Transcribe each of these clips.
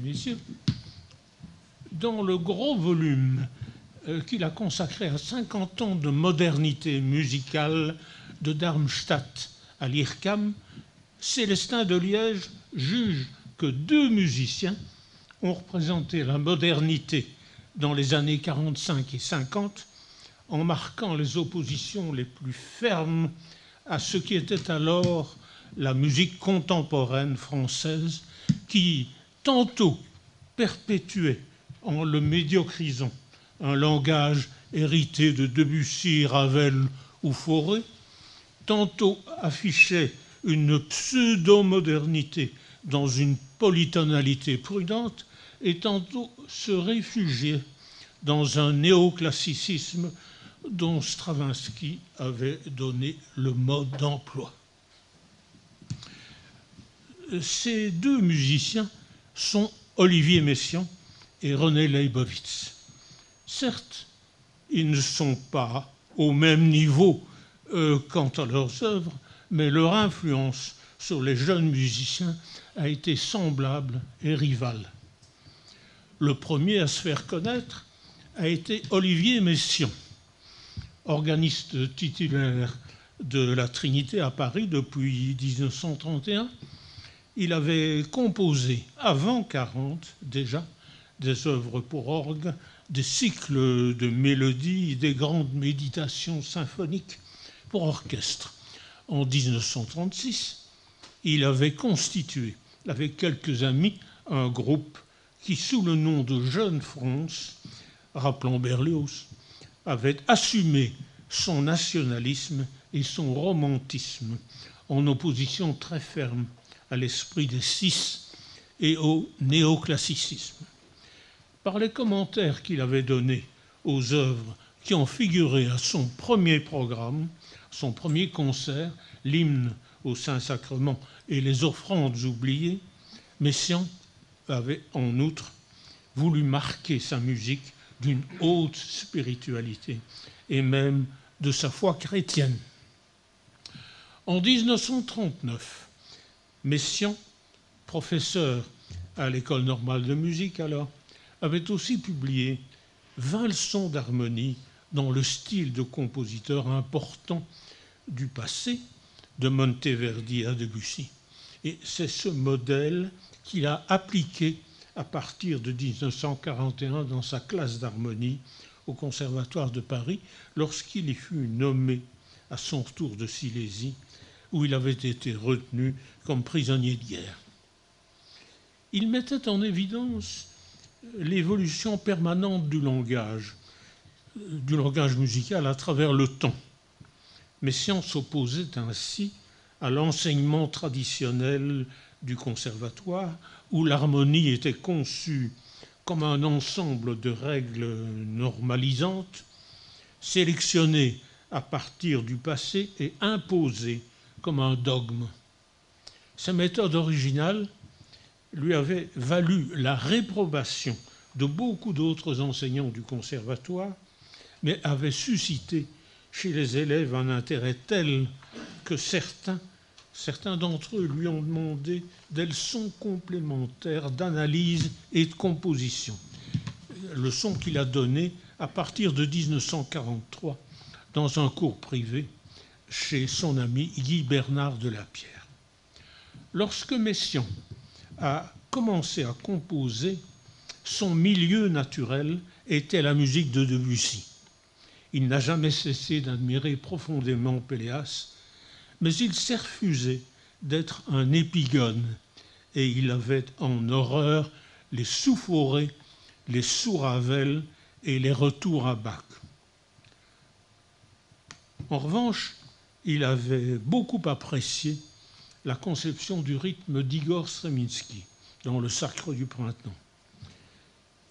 messieurs, dans le gros volume euh, qu'il a consacré à 50 ans de modernité musicale de Darmstadt à l'IRCAM, Célestin de Liège juge que deux musiciens ont représenté la modernité dans les années 45 et 50 en marquant les oppositions les plus fermes à ce qui était alors la musique contemporaine française qui tantôt perpétuait en le médiocrisant un langage hérité de Debussy, Ravel ou Fauré, tantôt affichait une pseudo-modernité dans une polytonalité prudente, et tantôt se réfugiait dans un néoclassicisme dont Stravinsky avait donné le mode d'emploi. Ces deux musiciens sont Olivier Messiaen et René Leibovitz. Certes, ils ne sont pas au même niveau euh, quant à leurs œuvres, mais leur influence sur les jeunes musiciens a été semblable et rivale. Le premier à se faire connaître a été Olivier Messiaen, organiste titulaire de la Trinité à Paris depuis 1931. Il avait composé avant 40 déjà des œuvres pour orgue, des cycles de mélodies, des grandes méditations symphoniques pour orchestre. En 1936, il avait constitué, avec quelques amis, un groupe qui, sous le nom de Jeune France, rappelant Berlioz, avait assumé son nationalisme et son romantisme en opposition très ferme à l'esprit des six et au néoclassicisme. Par les commentaires qu'il avait donnés aux œuvres qui ont figuré à son premier programme, son premier concert, l'hymne au Saint-Sacrement et les offrandes oubliées, Messiaen avait en outre voulu marquer sa musique d'une haute spiritualité et même de sa foi chrétienne. En 1939, Messiaen, professeur à l'école normale de musique alors, avait aussi publié 20 leçons d'harmonie dans le style de compositeur important du passé, de Monteverdi à Debussy. Et c'est ce modèle qu'il a appliqué à partir de 1941 dans sa classe d'harmonie au Conservatoire de Paris lorsqu'il y fut nommé à son retour de Silésie où il avait été retenu comme prisonnier de guerre. Il mettait en évidence l'évolution permanente du langage, du langage musical à travers le temps. Messiaen s'opposait ainsi à l'enseignement traditionnel du conservatoire où l'harmonie était conçue comme un ensemble de règles normalisantes, sélectionnées à partir du passé et imposées comme un dogme. Sa méthode originale lui avait valu la réprobation de beaucoup d'autres enseignants du conservatoire, mais avait suscité chez les élèves un intérêt tel que certains d'entre eux lui ont demandé des leçons complémentaires d'analyse et de composition, leçons qu'il a données à partir de 1943 dans un cours privé chez son ami Guy Bernard de la Pierre. Lorsque Messiaen a commencé à composer, son milieu naturel était la musique de Debussy. Il n'a jamais cessé d'admirer profondément Péléas mais il s'est refusé d'être un épigone et il avait en horreur les sous-forêts, les sous-ravels et les retours à Bach. En revanche, il avait beaucoup apprécié la conception du rythme d'Igor Streminsky dans Le Sacre du Printemps.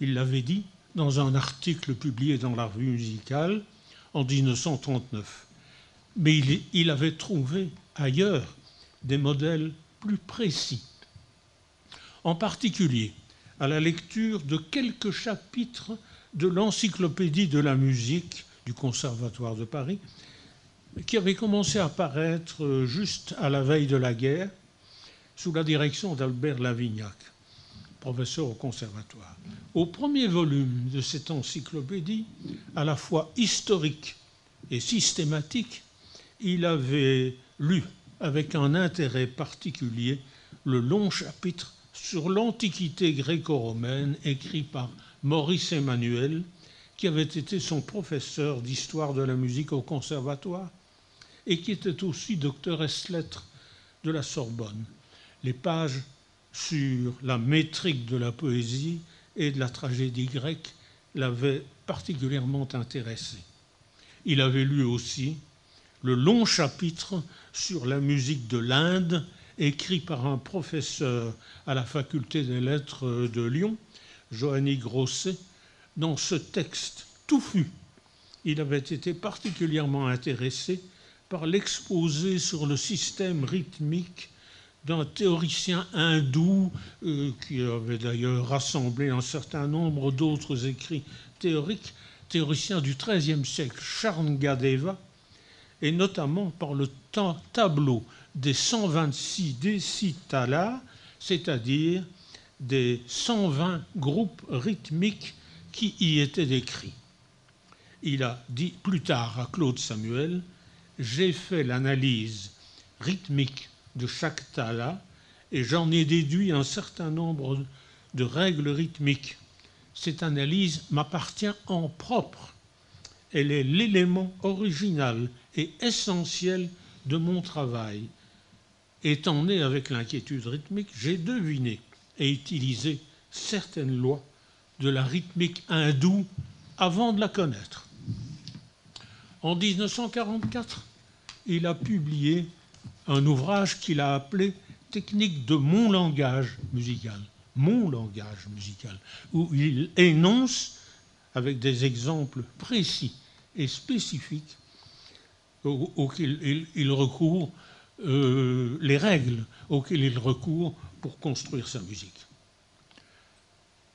Il l'avait dit dans un article publié dans la revue musicale en 1939 mais il, avait trouvé ailleurs des modèles plus précis. En particulier, à la lecture de quelques chapitres de l'encyclopédie de la musique du Conservatoire de Paris, qui avait commencé à paraître juste à la veille de la guerre, sous la direction d'Albert Lavignac. professeur au conservatoire. Au premier volume de cette encyclopédie, à la fois historique et systématique, il avait lu avec un intérêt particulier le long chapitre sur l'Antiquité gréco-romaine écrit par Maurice Emmanuel, qui avait été son professeur d'histoire de la musique au conservatoire et qui était aussi docteur lettres de la Sorbonne. Les pages sur la métrique de la poésie et de la tragédie grecque l'avaient particulièrement intéressé. Il avait lu aussi le long chapitre sur la musique de l'Inde, écrit par un professeur à la faculté des lettres de Lyon, Joanny Grosset. Dans ce texte touffu, il avait été particulièrement intéressé par l'exposé sur le système rythmique d'un théoricien hindou euh, qui avait d'ailleurs rassemblé un certain nombre d'autres écrits théoriques, théoricien du XIIIe siècle, Charngadeva, et notamment par le tableau des 126 décitalas, c'est-à-dire des 120 groupes rythmiques qui y étaient décrits. Il a dit plus tard à Claude Samuel, j'ai fait l'analyse rythmique de chaque tala et j'en ai déduit un certain nombre de règles rythmiques. Cette analyse m'appartient en propre. Elle est l'élément original et essentiel de mon travail. Étant né avec l'inquiétude rythmique, j'ai deviné et utilisé certaines lois de la rythmique hindoue avant de la connaître. En 1944, il a publié un ouvrage qu'il a appelé Technique de mon langage musical, mon langage musical, où il énonce avec des exemples précis et spécifiques auxquels il, recourt, euh, les règles auxquelles il recourt pour construire sa musique.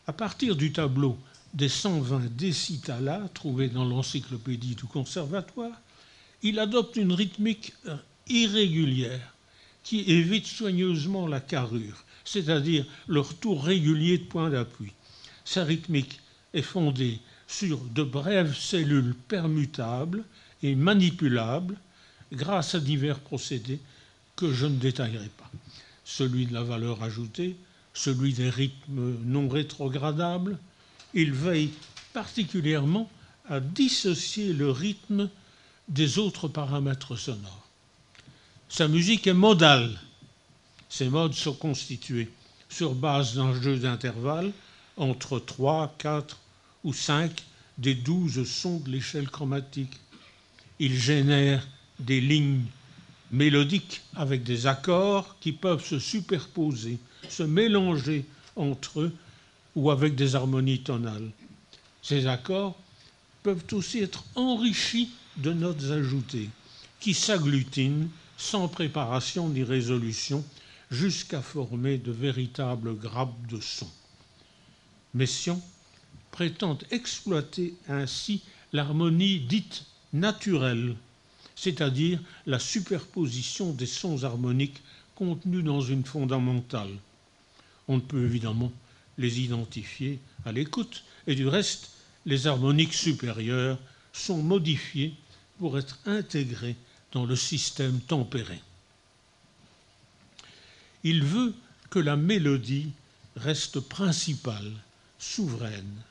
À partir du tableau des 120 décitalas trouvés dans l'encyclopédie du conservatoire, il adopte une rythmique euh, irrégulière qui évite soigneusement la carrure, c'est-à-dire le retour régulier de points d'appui. Sa rythmique est fondée sur de brèves cellules permutables et manipulables grâce à divers procédés que je ne détaillerai pas. Celui de la valeur ajoutée, celui des rythmes non rétrogradables. Il veille particulièrement à dissocier le rythme des autres paramètres sonores. Sa musique est modale. Ses modes sont constitués sur base d'un jeu d'intervalles entre 3, 4 ou 5 des 12 sons de l'échelle chromatique. Il génère des lignes mélodiques avec des accords qui peuvent se superposer, se mélanger entre eux ou avec des harmonies tonales. Ces accords peuvent aussi être enrichis de notes ajoutées qui s'agglutinent sans préparation ni résolution, jusqu'à former de véritables grappes de son. Messiaen prétend exploiter ainsi l'harmonie dite naturelle, c'est-à-dire la superposition des sons harmoniques contenus dans une fondamentale. On ne peut évidemment les identifier à l'écoute, et du reste, les harmoniques supérieures sont modifiées pour être intégrées dans le système tempéré. Il veut que la mélodie reste principale, souveraine,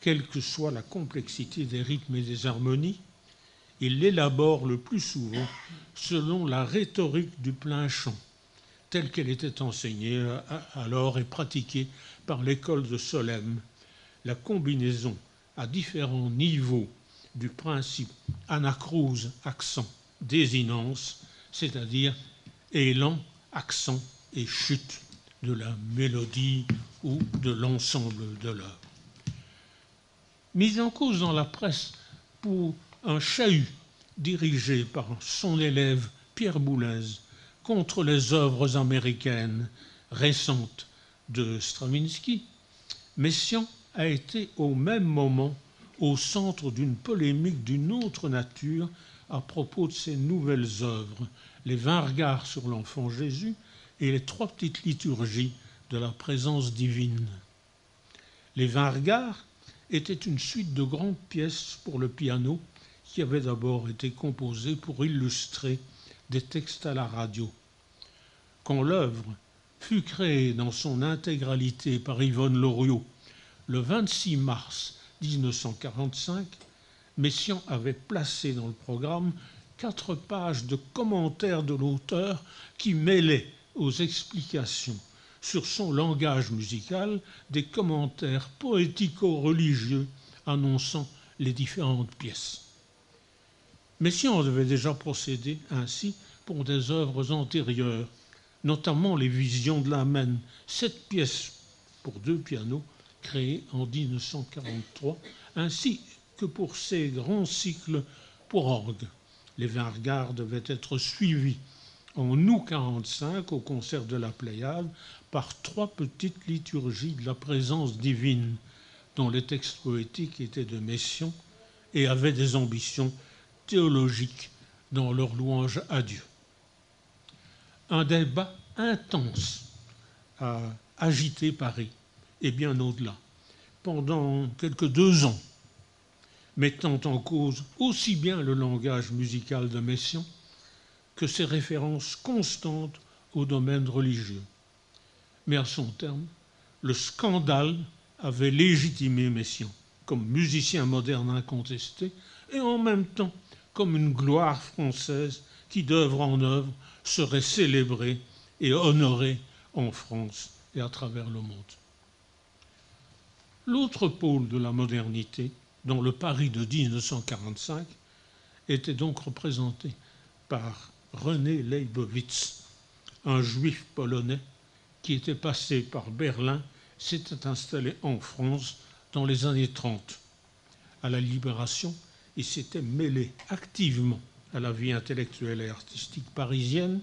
quelle que soit la complexité des rythmes et des harmonies. Il l'élabore le plus souvent selon la rhétorique du plein chant, telle qu'elle était enseignée alors et pratiquée par l'école de Solesmes. La combinaison à différents niveaux du principe anacrose accent désinence, c'est-à-dire élan, accent et chute de la mélodie ou de l'ensemble de l'œuvre. Mise en cause dans la presse pour un chahut dirigé par son élève Pierre Boulez contre les œuvres américaines récentes de Stravinsky, Messiaen a été au même moment au centre d'une polémique d'une autre nature à propos de ses nouvelles œuvres, les vingt regards sur l'enfant Jésus et les trois petites liturgies de la présence divine. Les vingt regards étaient une suite de grandes pièces pour le piano qui avaient d'abord été composées pour illustrer des textes à la radio. Quand l'œuvre fut créée dans son intégralité par Yvonne Loriot le 26 mars 1945, Messiaen avait placé dans le programme quatre pages de commentaires de l'auteur qui mêlaient aux explications sur son langage musical des commentaires poético-religieux annonçant les différentes pièces. Messiaen avait déjà procédé ainsi pour des œuvres antérieures, notamment les Visions de l'Amen, sept pièces pour deux pianos créées en 1943, ainsi que pour ses grands cycles pour orgue. Les regards devaient être suivis en août 45 au concert de la Pléiade par trois petites liturgies de la présence divine dont les textes poétiques étaient de Messiaen et avaient des ambitions théologiques dans leur louange à Dieu. Un débat intense a agité Paris et bien au-delà pendant quelques deux ans, mettant en cause aussi bien le langage musical de Messiaen que ses références constantes au domaine religieux. Mais à son terme, le scandale avait légitimé Messiaen comme musicien moderne incontesté et en même temps comme une gloire française qui d'œuvre en œuvre serait célébrée et honorée en France et à travers le monde. L'autre pôle de la modernité, dans le Paris de 1945, était donc représenté par René Leibowitz, un juif polonais qui était passé par Berlin, s'était installé en France dans les années 30. À la Libération, il s'était mêlé activement à la vie intellectuelle et artistique parisienne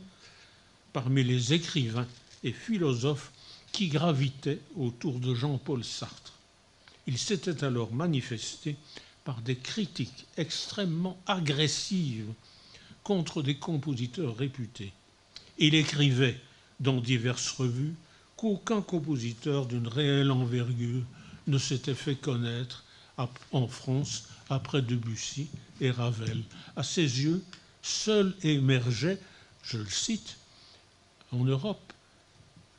parmi les écrivains et philosophes qui gravitaient autour de Jean-Paul Sartre. Il s'était alors manifesté par des critiques extrêmement agressives contre des compositeurs réputés. Il écrivait dans diverses revues qu'aucun compositeur d'une réelle envergure ne s'était fait connaître en France après Debussy et Ravel. À ses yeux, seul émergeait, je le cite, en Europe,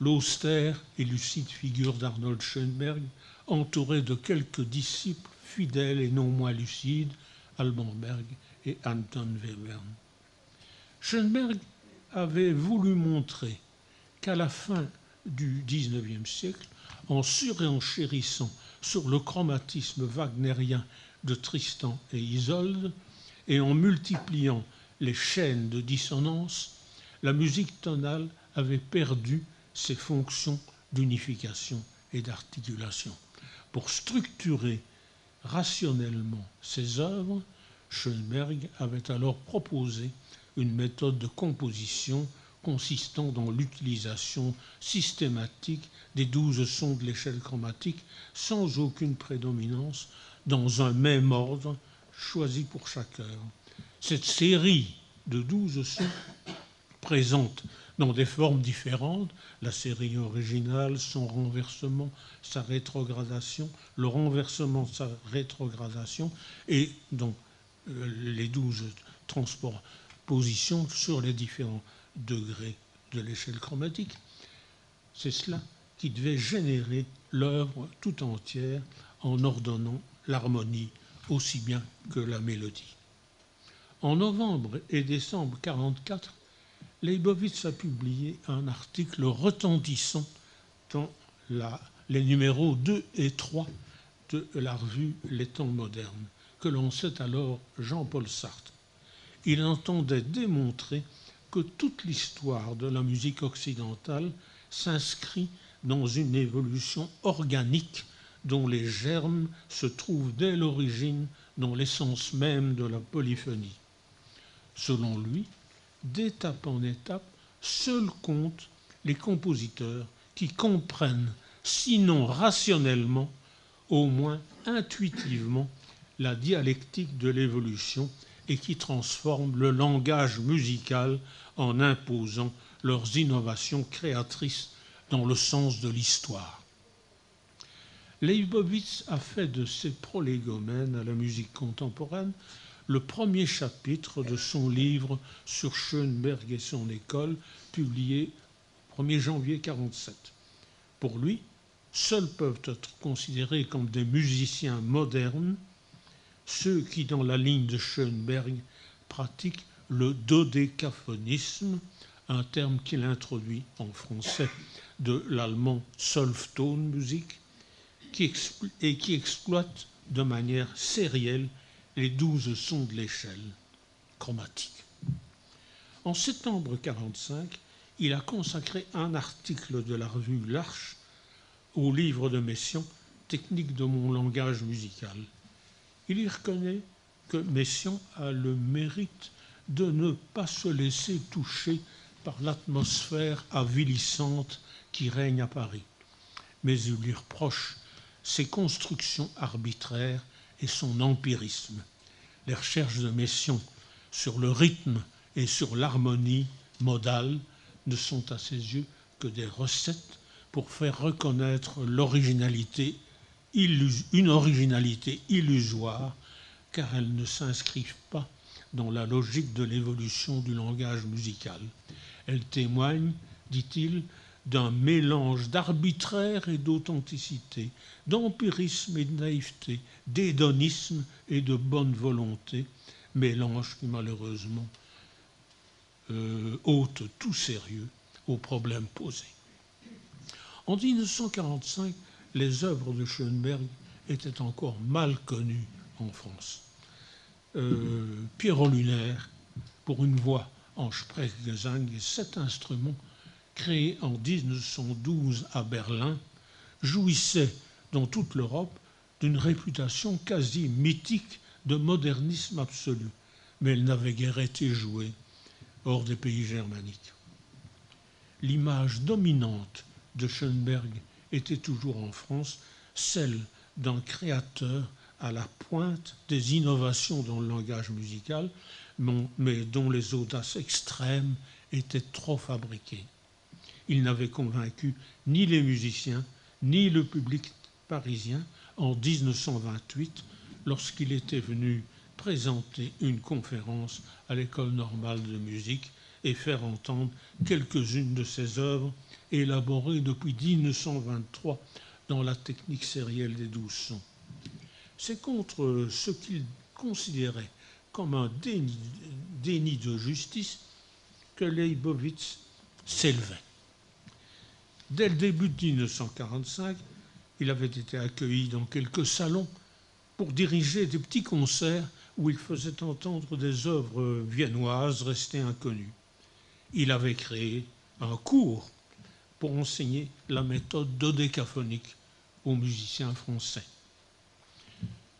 l'austère et lucide figure d'Arnold Schoenberg, entouré de quelques disciples fidèles et non moins lucides, Alban Berg et Anton Webern. Schoenberg avait voulu montrer qu'à la fin du XIXe siècle, en surenchérissant sur le chromatisme wagnérien de Tristan et Isolde et en multipliant les chaînes de dissonance, la musique tonale avait perdu ses fonctions d'unification et d'articulation. Pour structurer rationnellement ses œuvres, Schoenberg avait alors proposé une méthode de composition consistant dans l'utilisation systématique des douze sons de l'échelle chromatique sans aucune prédominance dans un même ordre choisi pour chaque heure. Cette série de douze sons présente dans des formes différentes, la série originale, son renversement, sa rétrogradation, le renversement, sa rétrogradation, et donc euh, les douze transports position sur les différents degrés de l'échelle chromatique. C'est cela qui devait générer l'œuvre tout entière en ordonnant l'harmonie aussi bien que la mélodie. En novembre et décembre 1944, Leibowitz a publié un article retentissant dans les numéros 2 et 3 de la revue Les temps modernes, que l'on sait alors Jean-Paul Sartre il entendait démontrer que toute l'histoire de la musique occidentale s'inscrit dans une évolution organique dont les germes se trouvent dès l'origine dans l'essence même de la polyphonie. Selon lui, d'étape en étape, seuls comptent les compositeurs qui comprennent, sinon rationnellement, au moins intuitivement, la dialectique de l'évolution et qui transforment le langage musical en imposant leurs innovations créatrices dans le sens de l'histoire. Leibovitz a fait de ses prolégomènes à la musique contemporaine le premier chapitre de son livre sur Schoenberg et son école, publié 1er janvier 1947. Pour lui, seuls peuvent être considérés comme des musiciens modernes ceux qui, dans la ligne de Schoenberg, pratiquent le dodécaphonisme, un terme qu'il introduit en français de l'allemand Solftonmusik, qui et qui exploite de manière sérielle les douze sons de l'échelle chromatique. En septembre 1945, il a consacré un article de la revue L'Arche au livre de Messiaen, Technique de mon langage musical. Il y reconnaît que Messiaen a le mérite de ne pas se laisser toucher par l'atmosphère avilissante qui règne à Paris. Mais il lui reproche ses constructions arbitraires et son empirisme. Les recherches de Messiaen sur le rythme et sur l'harmonie modale ne sont à ses yeux que des recettes pour faire reconnaître l'originalité, une originalité illusoire, car elles ne s'inscrivent pas dans la logique de l'évolution du langage musical. Elles témoignent, dit-il, d'un mélange d'arbitraire et d'authenticité, d'empirisme et de naïveté, d'hédonisme et de bonne volonté, mélange qui malheureusement euh, ôte tout sérieux aux problèmes posés. En 1945, les œuvres de Schoenberg étaient encore mal connues en France. Euh, Pierrot Lunaire, pour une voix en Sprechgesang et sept instruments, créés en 1912 à Berlin, jouissait dans toute l'Europe d'une réputation quasi mythique de modernisme absolu, mais elle n'avait guère été jouée hors des pays germaniques. L'image dominante de Schoenberg était toujours en France celle d'un créateur à la pointe des innovations dans le langage musical, mais dont les audaces extrêmes étaient trop fabriquées. Il n'avait convaincu ni les musiciens, ni le public parisien en 1928, lorsqu'il était venu présenter une conférence à l'école normale de musique et faire entendre quelques-unes de ses œuvres élaborées depuis 1923 dans la technique sérielle des douze sons. C'est contre ce qu'il considérait comme un déni, de justice que Leibovitz s'élevait. Dès le début de 1945, il avait été accueilli dans quelques salons pour diriger des petits concerts où il faisait entendre des œuvres viennoises restées inconnues il avait créé un cours pour enseigner la méthode dodécaphonique aux musiciens français.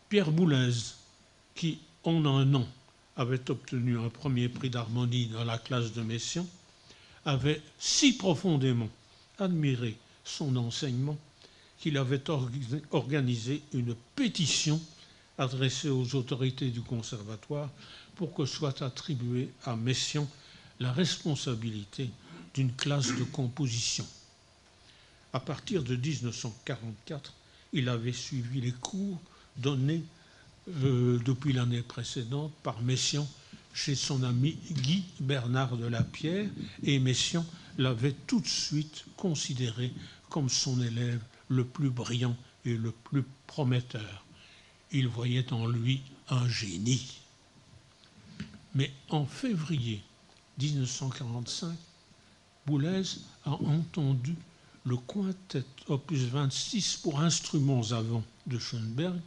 Pierre Boulez, qui en un an avait obtenu un premier prix d'harmonie dans la classe de Messiaen, avait si profondément admiré son enseignement qu'il avait organisé une pétition adressée aux autorités du conservatoire pour que soit attribué à Messiaen la responsabilité d'une classe de composition. À partir de 1944, il avait suivi les cours donnés euh, depuis l'année précédente par Messiaen chez son ami Guy Bernard de la Pierre et Messiaen l'avait tout de suite considéré comme son élève le plus brillant et le plus prometteur. Il voyait en lui un génie. Mais en février 1945, Boulez a entendu le quintet opus 26 pour instruments avant de Schoenberg,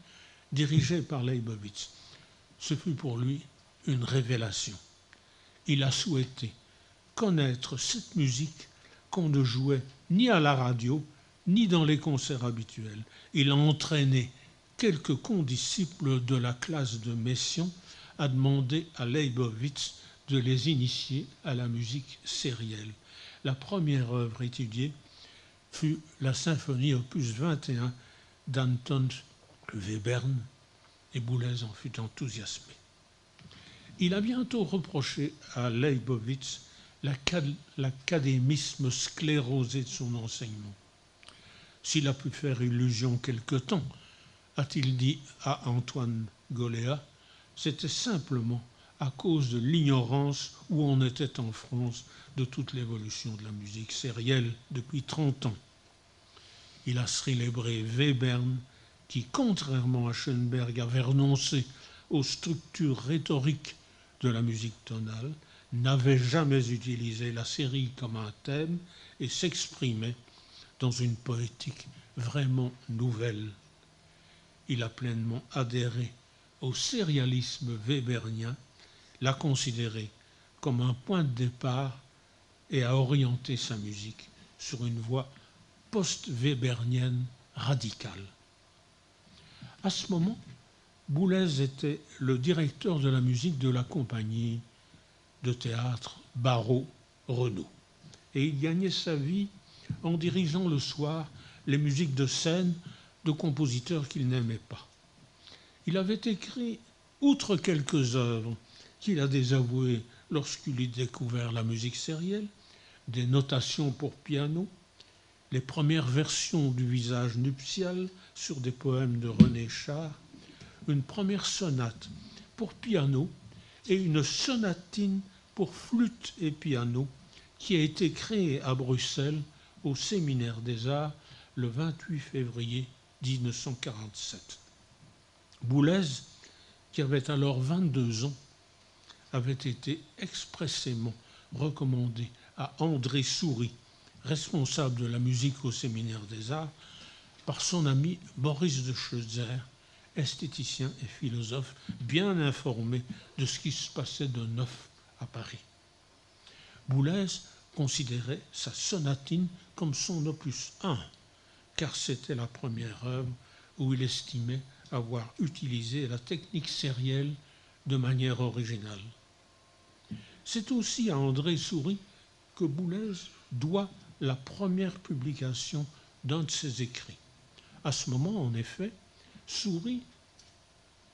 dirigé par Leibowitz. Ce fut pour lui une révélation. Il a souhaité connaître cette musique qu'on ne jouait ni à la radio, ni dans les concerts habituels. Il a entraîné quelques condisciples de la classe de Messiaen à demander à Leibowitz de les initier à la musique sérielle. La première œuvre étudiée fut la symphonie opus 21 d'Anton Webern, et Boulez en fut enthousiasmé. Il a bientôt reproché à Leibowitz l'académisme sclérosé de son enseignement. S'il a pu faire illusion quelque temps, a-t-il dit à Antoine Goléa, c'était simplement à cause de l'ignorance où on était en France de toute l'évolution de la musique sérielle depuis 30 ans. Il a célébré Webern, qui, contrairement à Schoenberg, avait renoncé aux structures rhétoriques de la musique tonale, n'avait jamais utilisé la série comme un thème et s'exprimait dans une poétique vraiment nouvelle. Il a pleinement adhéré au sérialisme webernien, l'a considéré comme un point de départ et a orienté sa musique sur une voie post-webernienne radicale. À ce moment, Boulez était le directeur de la musique de la compagnie de théâtre Barreau Renaud. Et il gagnait sa vie en dirigeant le soir les musiques de scène de compositeurs qu'il n'aimait pas. Il avait écrit, outre quelques œuvres qu'il a désavouées lorsqu'il eut découvert la musique sérielle, des notations pour piano, les premières versions du visage nuptial sur des poèmes de René Char, une première sonate pour piano et une sonatine pour flûte et piano qui a été créée à Bruxelles au séminaire des arts le 28 février 1947. Boulez, qui avait alors 22 ans, avait été expressément recommandé à André Souris, responsable de la musique au séminaire des arts, par son ami Boris de Schutzer, esthéticien et philosophe bien informé de ce qui se passait de neuf Paris. Boulez considérait sa sonatine comme son opus 1, car c'était la première œuvre où il estimait avoir utilisé la technique sérielle de manière originale. C'est aussi à André Souris que Boulez doit la première publication d'un de ses écrits. À ce moment, en effet, Souris,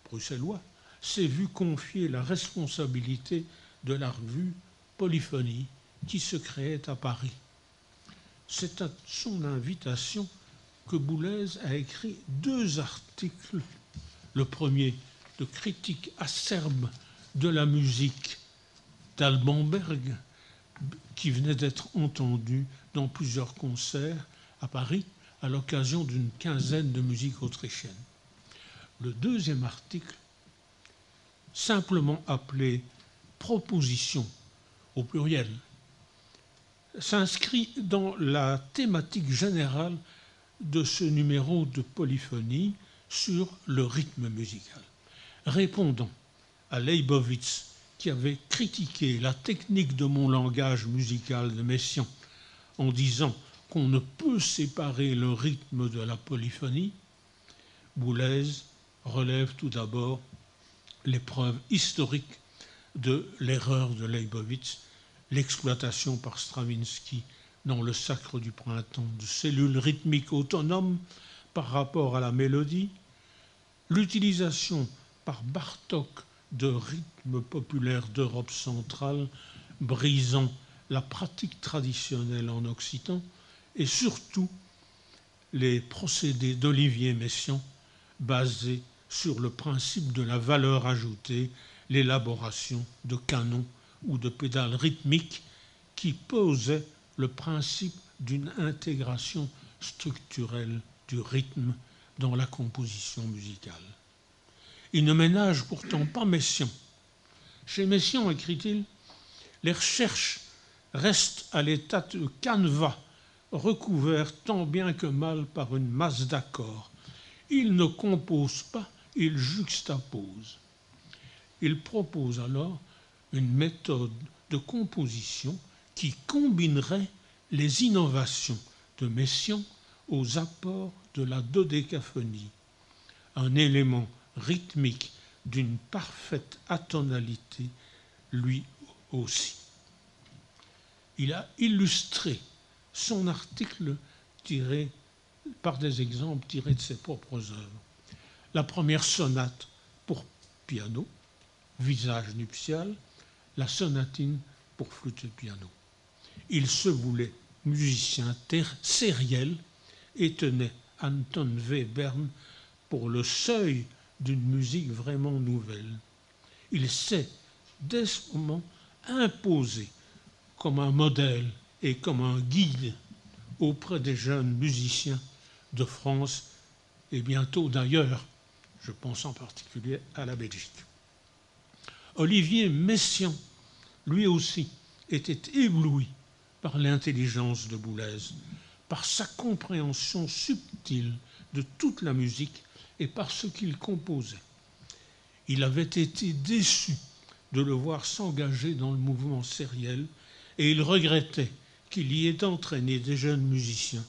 bruxellois, s'est vu confier la responsabilité de la revue Polyphonie qui se créait à Paris. C'est à son invitation que Boulez a écrit deux articles. Le premier de critique acerbe de la musique d'Albanberg, qui venait d'être entendu dans plusieurs concerts à Paris à l'occasion d'une quinzaine de musiques autrichiennes. Le deuxième article, simplement appelé Proposition au pluriel, s'inscrit dans la thématique générale de ce numéro de polyphonie sur le rythme musical. Répondant à Leibovitz, qui avait critiqué la technique de mon langage musical de Messiaen en disant qu'on ne peut séparer le rythme de la polyphonie, Boulez relève tout d'abord l'épreuve historique de l'erreur de Leibovitz, l'exploitation par Stravinsky dans le sacre du printemps de cellules rythmiques autonomes par rapport à la mélodie, l'utilisation par Bartok de rythmes populaires d'Europe centrale brisant la pratique traditionnelle en Occitan et surtout les procédés d'Olivier Messiaen basés sur le principe de la valeur ajoutée, l'élaboration de canons ou de pédales rythmiques qui posaient le principe d'une intégration structurelle du rythme dans la composition musicale. Il ne ménage pourtant pas Messiaen. Chez Messiaen, écrit-il, les recherches restent à l'état de canevas recouvert tant bien que mal par une masse d'accords. Il ne compose pas, il juxtapose. Il propose alors une méthode de composition qui combinerait les innovations de Messiaen aux apports de la dodécaphonie, un élément rythmique d'une parfaite atonalité lui aussi. Il a illustré son article par des exemples tirés de ses propres œuvres. La première sonate pour piano, visage nuptial, la sonatine pour flûte et piano. il se voulait musicien sériel et tenait Anton Webern pour le seuil d'une musique vraiment nouvelle. Il s'est, dès ce moment, imposé comme un modèle et comme un guide auprès des jeunes musiciens de France et bientôt d'ailleurs, je pense en particulier à la Belgique. Olivier Messiaen, lui aussi, était ébloui par l'intelligence de Boulez, par sa compréhension subtile de toute la musique et par ce qu'il composait. Il avait été déçu de le voir s'engager dans le mouvement sériel et il regrettait qu'il y ait entraîné des jeunes musiciens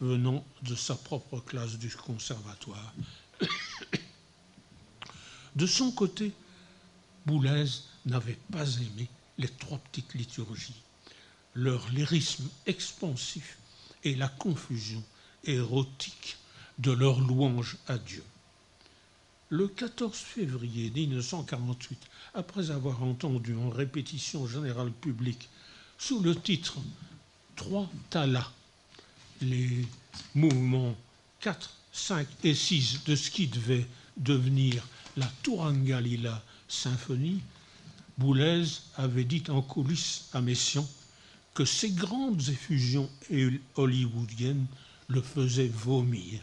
venant de sa propre classe du conservatoire. De son côté, Boulez n'avait pas aimé les trois petites liturgies, leur lyrisme expansif et la confusion érotique de leur louange à Dieu. Le 14 février 1948, après avoir entendu en répétition générale publique, sous le titre Trois talas, les mouvements 4, 5 et 6 de ce qui devait devenir la Tourangalila symphonie, Boulez avait dit en coulisses à Messiaen que ces grandes effusions hollywoodiennes le faisaient vomir,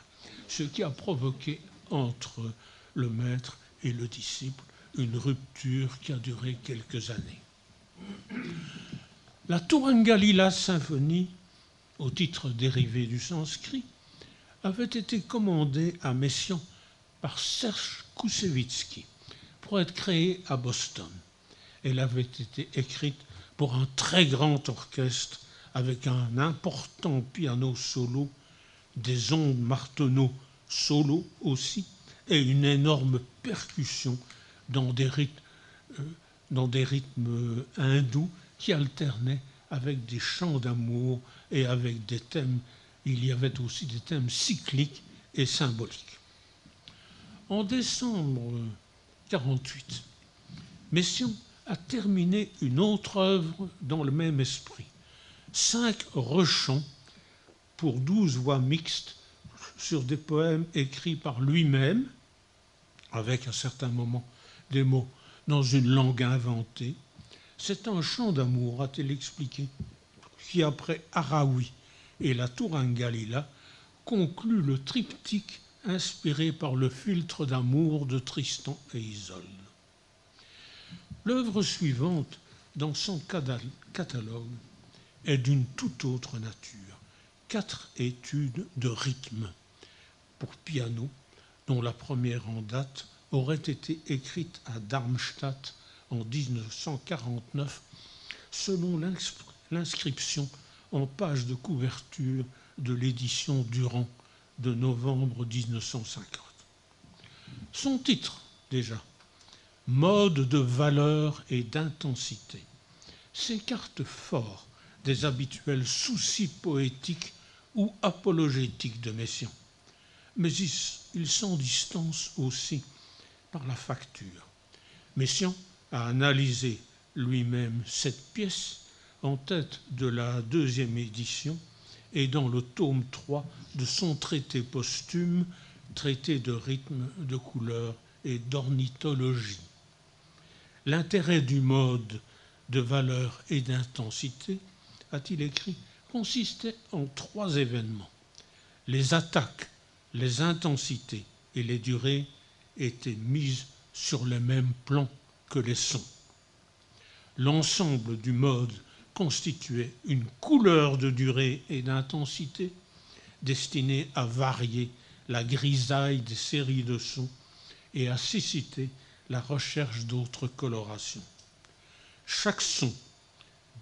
ce qui a provoqué entre le maître et le disciple une rupture qui a duré quelques années. La Tourangalila symphonie, au titre dérivé du sanskrit, avait été commandée à Messiaen par Serge Koussevitzky pour être créée à Boston. Elle avait été écrite pour un très grand orchestre avec un important piano solo, des ondes marteneaux solo aussi, et une énorme percussion dans des rythmes, euh, dans des rythmes hindous qui alternaient avec des chants d'amour et avec des thèmes. Il y avait aussi des thèmes cycliques et symboliques. En décembre 1948, Messiaen a terminé une autre œuvre dans le même esprit. Cinq rechants pour douze voix mixtes sur des poèmes écrits par lui-même, avec à certains moments des mots dans une langue inventée. C'est un chant d'amour, a-t-il expliqué, qui après Araoui et la Tourangalila conclut le triptyque inspiré par le filtre d'amour de Tristan et Isolde. L'œuvre suivante, dans son catalogue, est d'une toute autre nature. Quatre études de rythme pour piano, dont la première en date aurait été écrite à Darmstadt en 1949, selon l'inscription en page de couverture de l'édition Durand de novembre 1950. Son titre, déjà, Mode de valeur et d'intensité, s'écarte fort des habituels soucis poétiques ou apologétiques de Messiaen, mais il s'en distance aussi par la facture. Messiaen a analysé lui-même cette pièce en tête de la deuxième édition et dans le tome 3 de son traité posthume, traité de rythme, de couleur et d'ornithologie. L'intérêt du mode de valeur et d'intensité, a-t-il écrit, consistait en trois événements. Les attaques, les intensités et les durées étaient mises sur le même plan que les sons. L'ensemble du mode constituait une couleur de durée et d'intensité destinée à varier la grisaille des séries de sons et à susciter la recherche d'autres colorations. Chaque son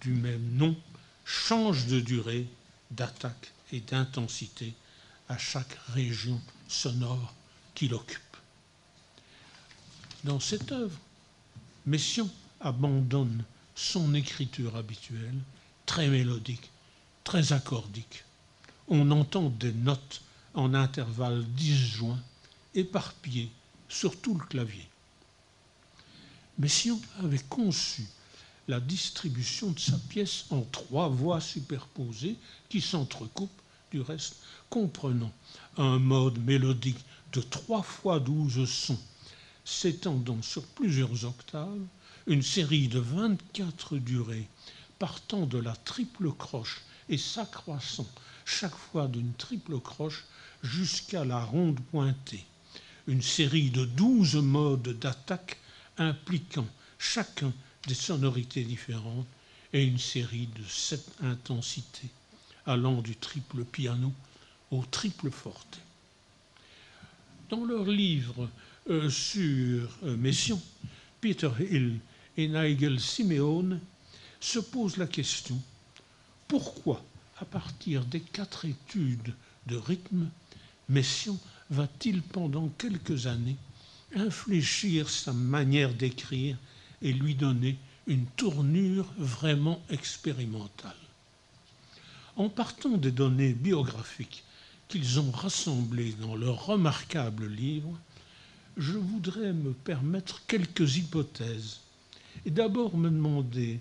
du même nom change de durée, d'attaque et d'intensité à chaque région sonore qu'il occupe. Dans cette œuvre, Messiaen abandonne son écriture habituelle, très mélodique, très accordique. On entend des notes en intervalles disjoints, éparpillées sur tout le clavier. Messiaen avait conçu la distribution de sa pièce en trois voix superposées qui s'entrecoupent du reste, comprenant un mode mélodique de trois fois douze sons s'étendant sur plusieurs octaves, une série de 24 durées partant de la triple croche et s'accroissant chaque fois d'une triple croche jusqu'à la ronde pointée, une série de douze modes d'attaque impliquant chacun des sonorités différentes et une série de sept intensités allant du triple piano au triple forte. Dans leur livre euh, sur euh, Messiaen, Peter Hill et Nigel Simeone se posent la question pourquoi, à partir des quatre études de rythme, Messiaen va-t-il pendant quelques années infléchir sa manière d'écrire et lui donner une tournure vraiment expérimentale? En partant des données biographiques qu'ils ont rassemblées dans leur remarquable livre, je voudrais me permettre quelques hypothèses et d'abord me demander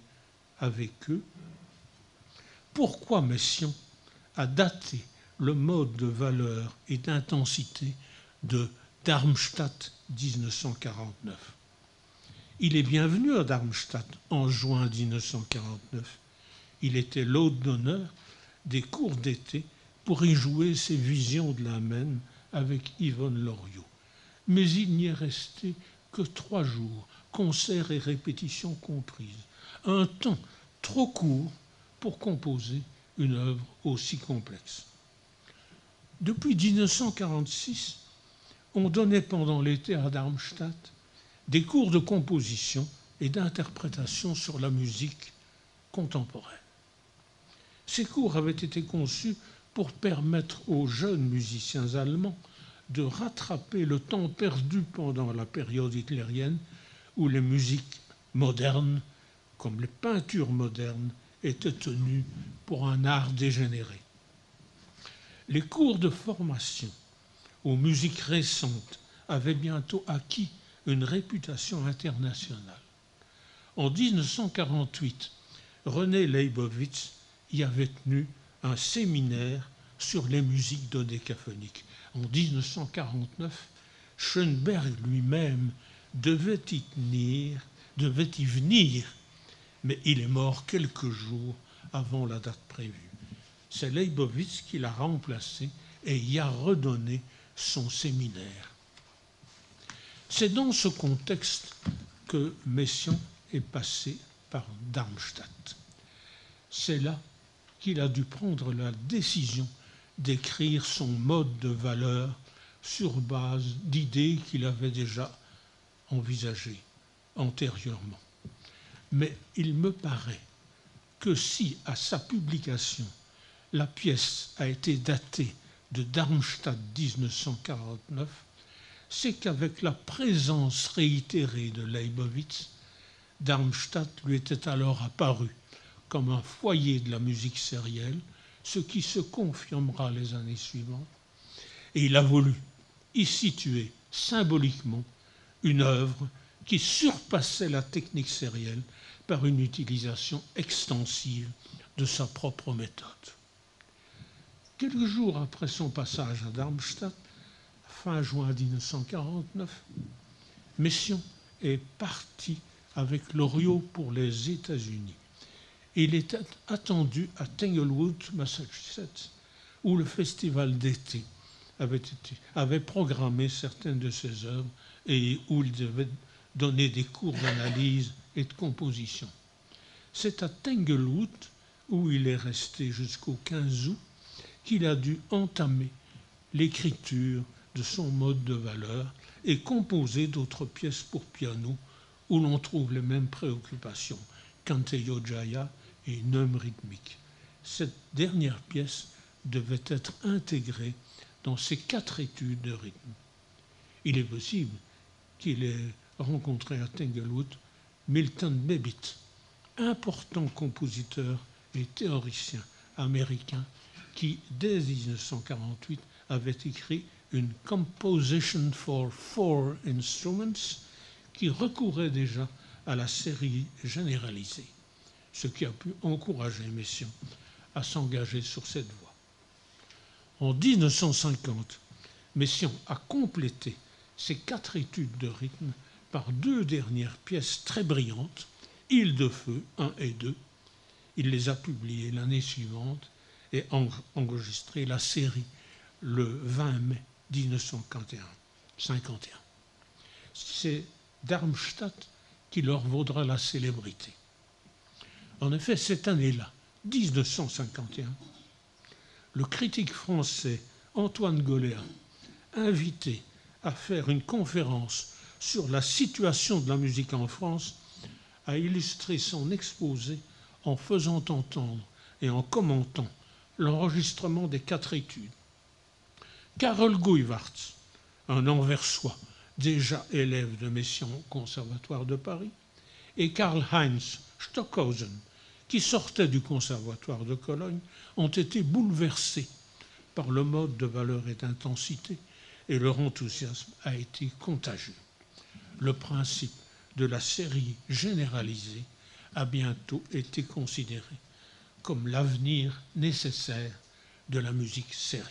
avec eux pourquoi Messiaen a daté le mode de valeur et d'intensité de Darmstadt 1949. Il est bienvenu à Darmstadt en juin 1949. Il était l'hôte d'honneur des cours d'été pour y jouer ses visions de la Maine avec Yvonne Loriot. Mais il n'y est resté que trois jours, concerts et répétitions comprises. Un temps trop court pour composer une œuvre aussi complexe. Depuis 1946, on donnait pendant l'été à Darmstadt des cours de composition et d'interprétation sur la musique contemporaine. Ces cours avaient été conçus pour permettre aux jeunes musiciens allemands de rattraper le temps perdu pendant la période hitlérienne où les musiques modernes, comme les peintures modernes, étaient tenues pour un art dégénéré. Les cours de formation aux musiques récentes avaient bientôt acquis une réputation internationale. En 1948, René Leibovitz y avait tenu un séminaire sur les musiques dodécaphoniques. En 1949, Schoenberg lui-même devait y tenir, devait y venir, mais il est mort quelques jours avant la date prévue. C'est Leibovitz qui l'a remplacé et y a redonné son séminaire. C'est dans ce contexte que Messiaen est passé par Darmstadt. C'est là qu'il a dû prendre la décision d'écrire son mode de valeur sur base d'idées qu'il avait déjà envisagées antérieurement. Mais il me paraît que si, à sa publication, la pièce a été datée de Darmstadt 1949, c'est qu'avec la présence réitérée de Leibowitz, Darmstadt lui était alors apparu comme un foyer de la musique sérielle, ce qui se confirmera les années suivantes. Et il a voulu y situer symboliquement une œuvre qui surpassait la technique sérielle par une utilisation extensive de sa propre méthode. Quelques jours après son passage à Darmstadt, fin juin 1949, Messiaen est parti avec Loriot pour les États-Unis. Il était attendu à Tanglewood, Massachusetts, où le festival d'été avait, avait programmé certaines de ses œuvres et où il devait donner des cours d'analyse et de composition. C'est à Tanglewood, où il est resté jusqu'au 15 août, qu'il a dû entamer l'écriture de son mode de valeur et composer d'autres pièces pour piano où l'on trouve les mêmes préoccupations. Kanteyo et homme rythmique. Cette dernière pièce devait être intégrée dans ces quatre études de rythme. Il est possible qu'il ait rencontré à Tanglewood Milton Babbitt, important compositeur et théoricien américain qui, dès 1948, avait écrit une Composition for Four Instruments qui recourait déjà à la série généralisée. ce qui a pu encourager Messiaen à s'engager sur cette voie. En 1950, Messiaen a complété ses quatre études de rythme par deux dernières pièces très brillantes, Île de feu 1 et 2. Il les a publiées l'année suivante et enregistré la série le 20 mai 1951. C'est Darmstadt qui leur vaudra la célébrité. En effet, cette année-là, 1951, le critique français Antoine Goléa, invité à faire une conférence sur la situation de la musique en France, a illustré son exposé en faisant entendre et en commentant l'enregistrement des quatre études. Karel Guywartz, un Anversois, déjà élève de Messiaen au Conservatoire de Paris, et Karl-Heinz Stockhausen, qui sortait du Conservatoire de Cologne, ont été bouleversés par le mode de valeur et d'intensité, et leur enthousiasme a été contagieux. Le principe de la série généralisée a bientôt été considéré comme l'avenir nécessaire de la musique sérielle.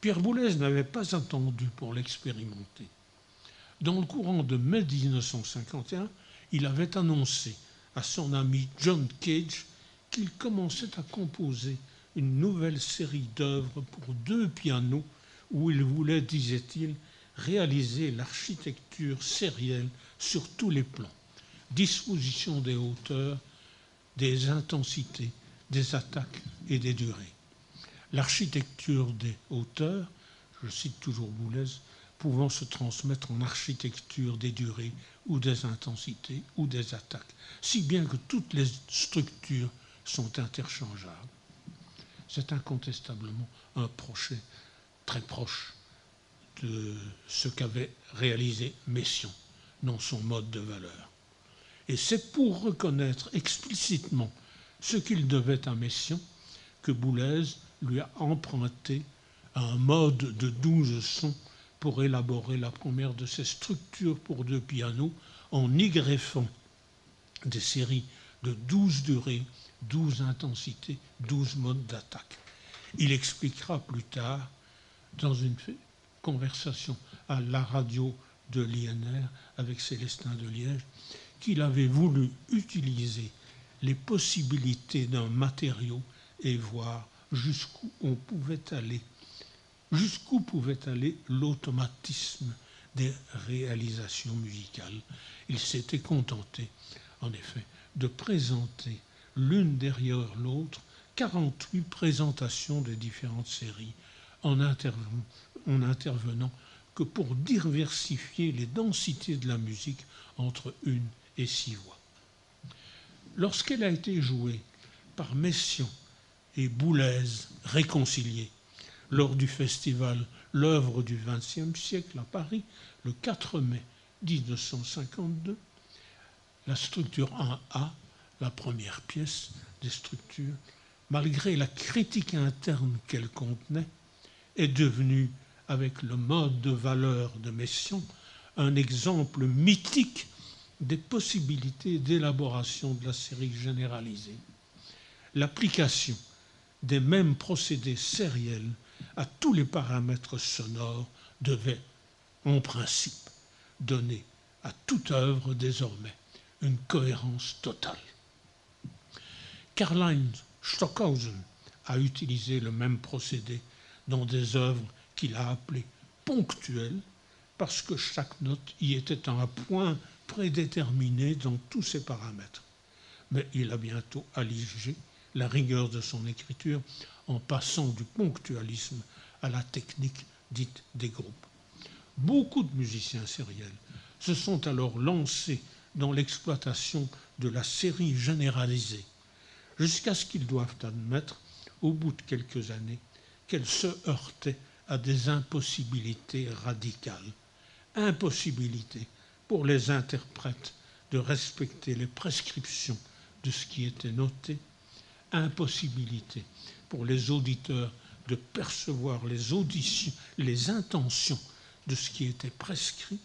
Pierre Boulez n'avait pas attendu pour l'expérimenter. Dans le courant de mai 1951, il avait annoncé à son ami John Cage qu'il commençait à composer une nouvelle série d'œuvres pour deux pianos où il voulait, disait-il, réaliser l'architecture sérielle sur tous les plans, disposition des hauteurs, des intensités, des attaques et des durées. L'architecture des hauteurs, je cite toujours Boulez, pouvant se transmettre en architecture des durées ou des intensités ou des attaques, si bien que toutes les structures sont interchangeables. C'est incontestablement un projet très proche de ce qu'avait réalisé Messiaen dans son mode de valeur. Et c'est pour reconnaître explicitement ce qu'il devait à Messiaen que Boulez lui a emprunté un mode de douze sons pour élaborer la première de ses structures pour deux pianos en y greffant des séries de douze durées, douze intensités, douze modes d'attaque. Il expliquera plus tard, dans une conversation à la radio de l'INR avec Célestin de Liège, qu'il avait voulu utiliser les possibilités d'un matériau et voir jusqu'où on pouvait aller jusqu'où pouvait aller l'automatisme des réalisations musicales. Il s'était contenté, en effet, de présenter l'une derrière l'autre 48 présentations de différentes séries en, en intervenant que pour diversifier les densités de la musique entre une et six voix. Lorsqu'elle a été jouée par Messiaen et Boulez réconciliés lors du festival L'œuvre du XXe siècle à Paris, le 4 mai 1952. La structure 1A, la première pièce des structures, malgré la critique interne qu'elle contenait, est devenue, avec le mode de valeur de Messiaen, un exemple mythique des possibilités d'élaboration de la série généralisée. L'application des mêmes procédés sériels à tous les paramètres sonores devait, en principe, donner à toute œuvre désormais une cohérence totale. Karl-Heinz Stockhausen a utilisé le même procédé dans des œuvres qu'il a appelées ponctuelles parce que chaque note y était un point prédéterminé dans tous ses paramètres. Mais il a bientôt allégé la rigueur de son écriture en passant du ponctualisme à la technique dite des groupes. Beaucoup de musiciens sériels se sont alors lancés dans l'exploitation de la série généralisée, jusqu'à ce qu'ils doivent admettre, au bout de quelques années, qu'elle se heurtait à des impossibilités radicales. Impossibilité pour les interprètes de respecter les prescriptions de ce qui était noté, impossibilité pour les auditeurs de percevoir les les intentions de ce qui était prescrit,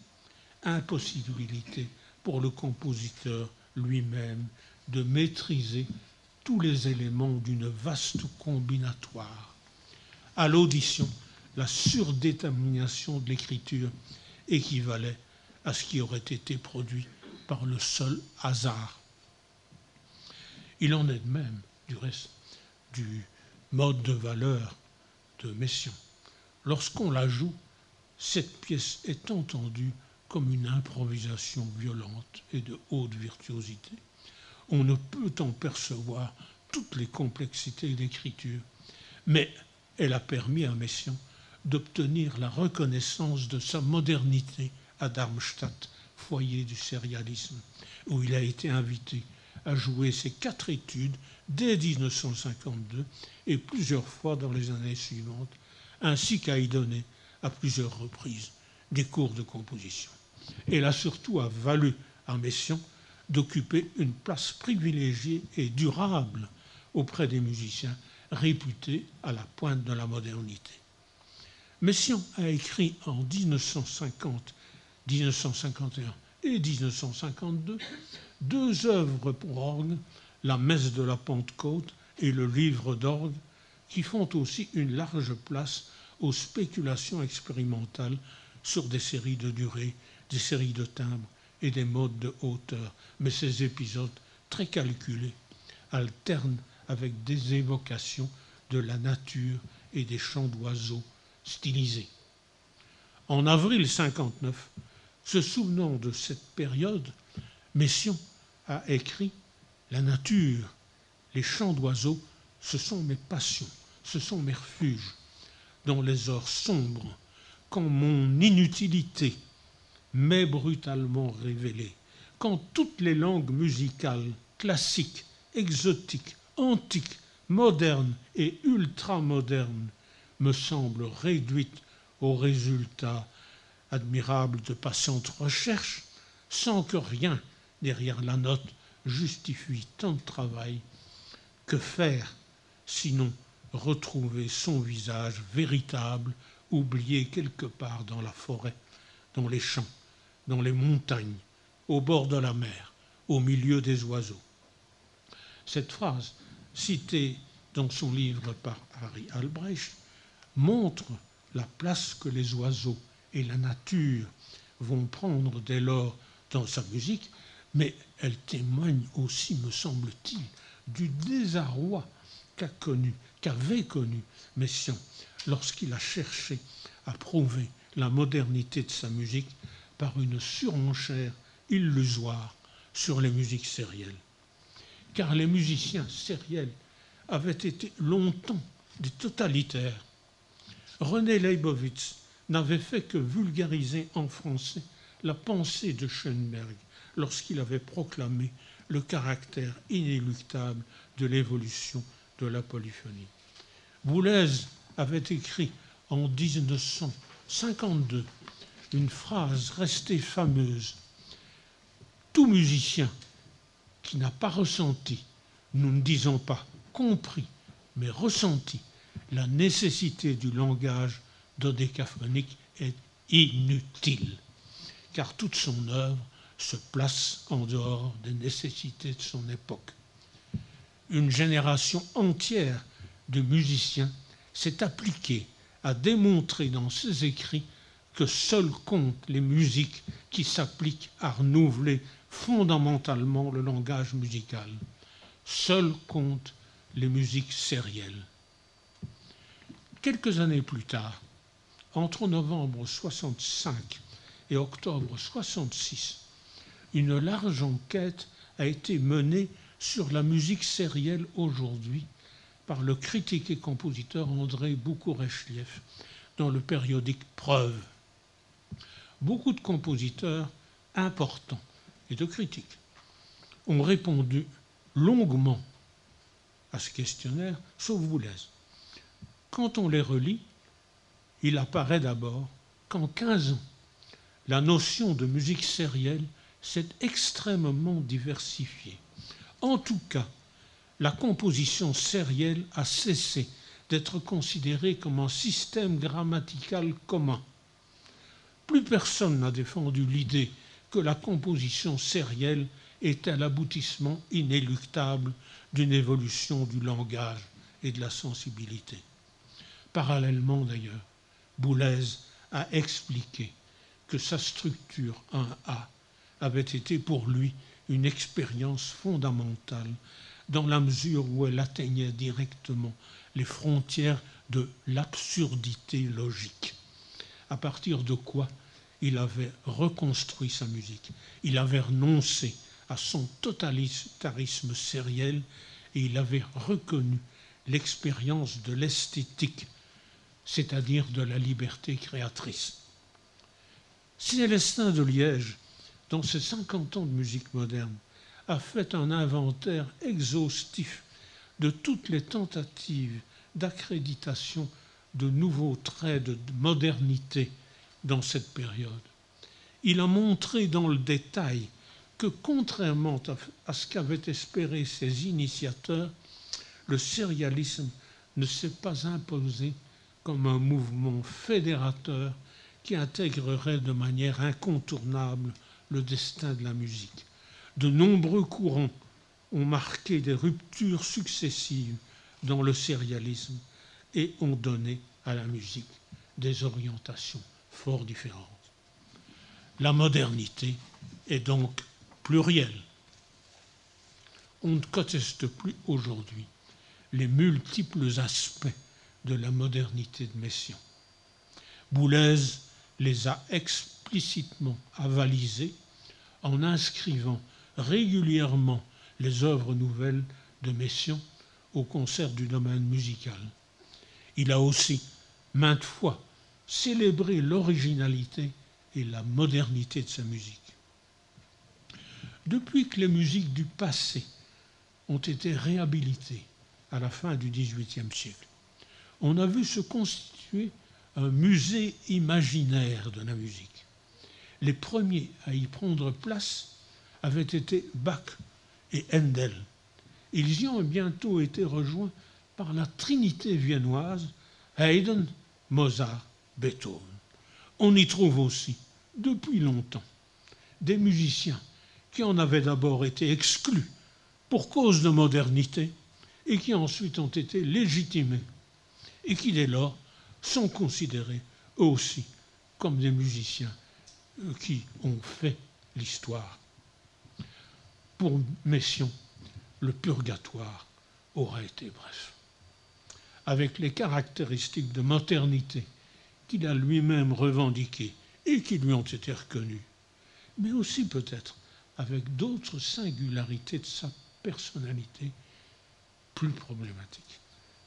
impossibilité pour le compositeur lui-même de maîtriser tous les éléments d'une vaste combinatoire. À l'audition, la surdétermination de l'écriture équivalait à ce qui aurait été produit par le seul hasard. Il en est de même, du reste, du mode de valeur de Messiaen. Lorsqu'on la joue, cette pièce est entendue comme une improvisation violente et de haute virtuosité. On ne peut en percevoir toutes les complexités d'écriture, mais elle a permis à Messiaen d'obtenir la reconnaissance de sa modernité à Darmstadt, foyer du sérialisme, où il a été invité à jouer ses quatre études dès 1952 et plusieurs fois dans les années suivantes, ainsi qu'à y donner à plusieurs reprises des cours de composition. Elle a surtout valu à Messiaen d'occuper une place privilégiée et durable auprès des musiciens réputés à la pointe de la modernité. Messiaen a écrit en 1950, 1951 et 1952 deux œuvres pour orgue, la messe de la Pentecôte et le livre d'orgue, qui font aussi une large place aux spéculations expérimentales sur des séries de durée, des séries de timbres et des modes de hauteur. Mais ces épisodes, très calculés, alternent avec des évocations de la nature et des chants d'oiseaux stylisés. En avril 59, se souvenant de cette période, Messiaen a écrit La nature, les chants d'oiseaux, ce sont mes passions, ce sont mes refuges. Dans les heures sombres, quand mon inutilité m'est brutalement révélée, quand toutes les langues musicales, classiques, exotiques, antiques, modernes et ultramodernes me semblent réduites au résultat admirable de patientes recherches, sans que rien derrière la note justifie tant de travail. Que faire sinon retrouver son visage véritable, oublié quelque part dans la forêt, dans les champs, dans les montagnes, au bord de la mer, au milieu des oiseaux? Cette phrase, citée dans son livre par Harry Albrecht, montre la place que les oiseaux et la nature vont prendre dès lors dans sa musique mais elle témoigne aussi, me semble-t-il, du désarroi qu'a connu, qu'avait connu Messiaen lorsqu'il a cherché à prouver la modernité de sa musique par une surenchère illusoire sur les musiques sérielles. Car les musiciens sériels avaient été longtemps des totalitaires. René Leibovitz n'avait fait que vulgariser en français la pensée de Schoenberg lorsqu'il avait proclamé le caractère inéluctable de l'évolution de la polyphonie. Boulez avait écrit en 1952 une phrase restée fameuse. Tout musicien qui n'a pas ressenti, nous ne disons pas compris, mais ressenti la nécessité du langage dodécaphonique est inutile, car toute son œuvre se place en dehors des nécessités de son époque. Une génération entière de musiciens s'est appliquée à démontrer dans ses écrits que seuls comptent les musiques qui s'appliquent à renouveler fondamentalement le langage musical. Seuls comptent les musiques sérielles. Quelques années plus tard, entre novembre 65 et octobre 66, une large enquête a été menée sur la musique sérielle aujourd'hui par le critique et compositeur André Boukourechliev dans le périodique Preuve. Beaucoup de compositeurs importants et de critiques ont répondu longuement à ce questionnaire, sauf Boulez. Quand on les relit, il apparaît d'abord qu'en 15 ans, la notion de musique sérielle s'est extrêmement diversifié. En tout cas, la composition sérielle a cessé d'être considérée comme un système grammatical commun. Plus personne n'a défendu l'idée que la composition sérielle était l'aboutissement inéluctable d'une évolution du langage et de la sensibilité. Parallèlement d'ailleurs, Boulez a expliqué que sa structure 1A avait été pour lui une expérience fondamentale dans la mesure où elle atteignait directement les frontières de l'absurdité logique, à partir de quoi il avait reconstruit sa musique, il avait renoncé à son totalitarisme sériel et il avait reconnu l'expérience de l'esthétique, c'est-à-dire de la liberté créatrice. Célestin de Liège, dans ses 50 ans de musique moderne, a fait un inventaire exhaustif de toutes les tentatives d'accréditation de nouveaux traits de modernité dans cette période. Il a montré dans le détail que, contrairement à ce qu'avaient espéré ses initiateurs, le sérialisme ne s'est pas imposé comme un mouvement fédérateur qui intégrerait de manière incontournable le destin de la musique. De nombreux courants ont marqué des ruptures successives dans le sérialisme et ont donné à la musique des orientations fort différentes. La modernité est donc plurielle. On ne conteste plus aujourd'hui les multiples aspects de la modernité de Messiaen. Boulez les a explicitement avalisés en inscrivant régulièrement les œuvres nouvelles de Messiaen au concert du domaine musical. Il a aussi maintes fois célébré l'originalité et la modernité de sa musique. Depuis que les musiques du passé ont été réhabilitées à la fin du XVIIIe siècle, on a vu se constituer un musée imaginaire de la musique. Les premiers à y prendre place avaient été Bach et Handel. Ils y ont bientôt été rejoints par la trinité viennoise Haydn, Mozart, Beethoven. On y trouve aussi, depuis longtemps, des musiciens qui en avaient d'abord été exclus pour cause de modernité et qui ensuite ont été légitimés et qui dès lors sont considérés eux aussi comme des musiciens euh, qui ont fait l'histoire. Pour Messiaen, le purgatoire aura été bref. Avec les caractéristiques de modernité a lui-même revendiquées et qui lui ont été reconnues, mais aussi peut-être avec d'autres singularités de sa personnalité plus problématiques.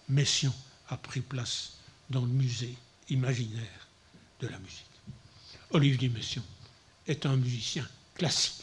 Messiaen a pris place dans le musée imaginaire de la musique. Olivier Messiaen est un musicien classique.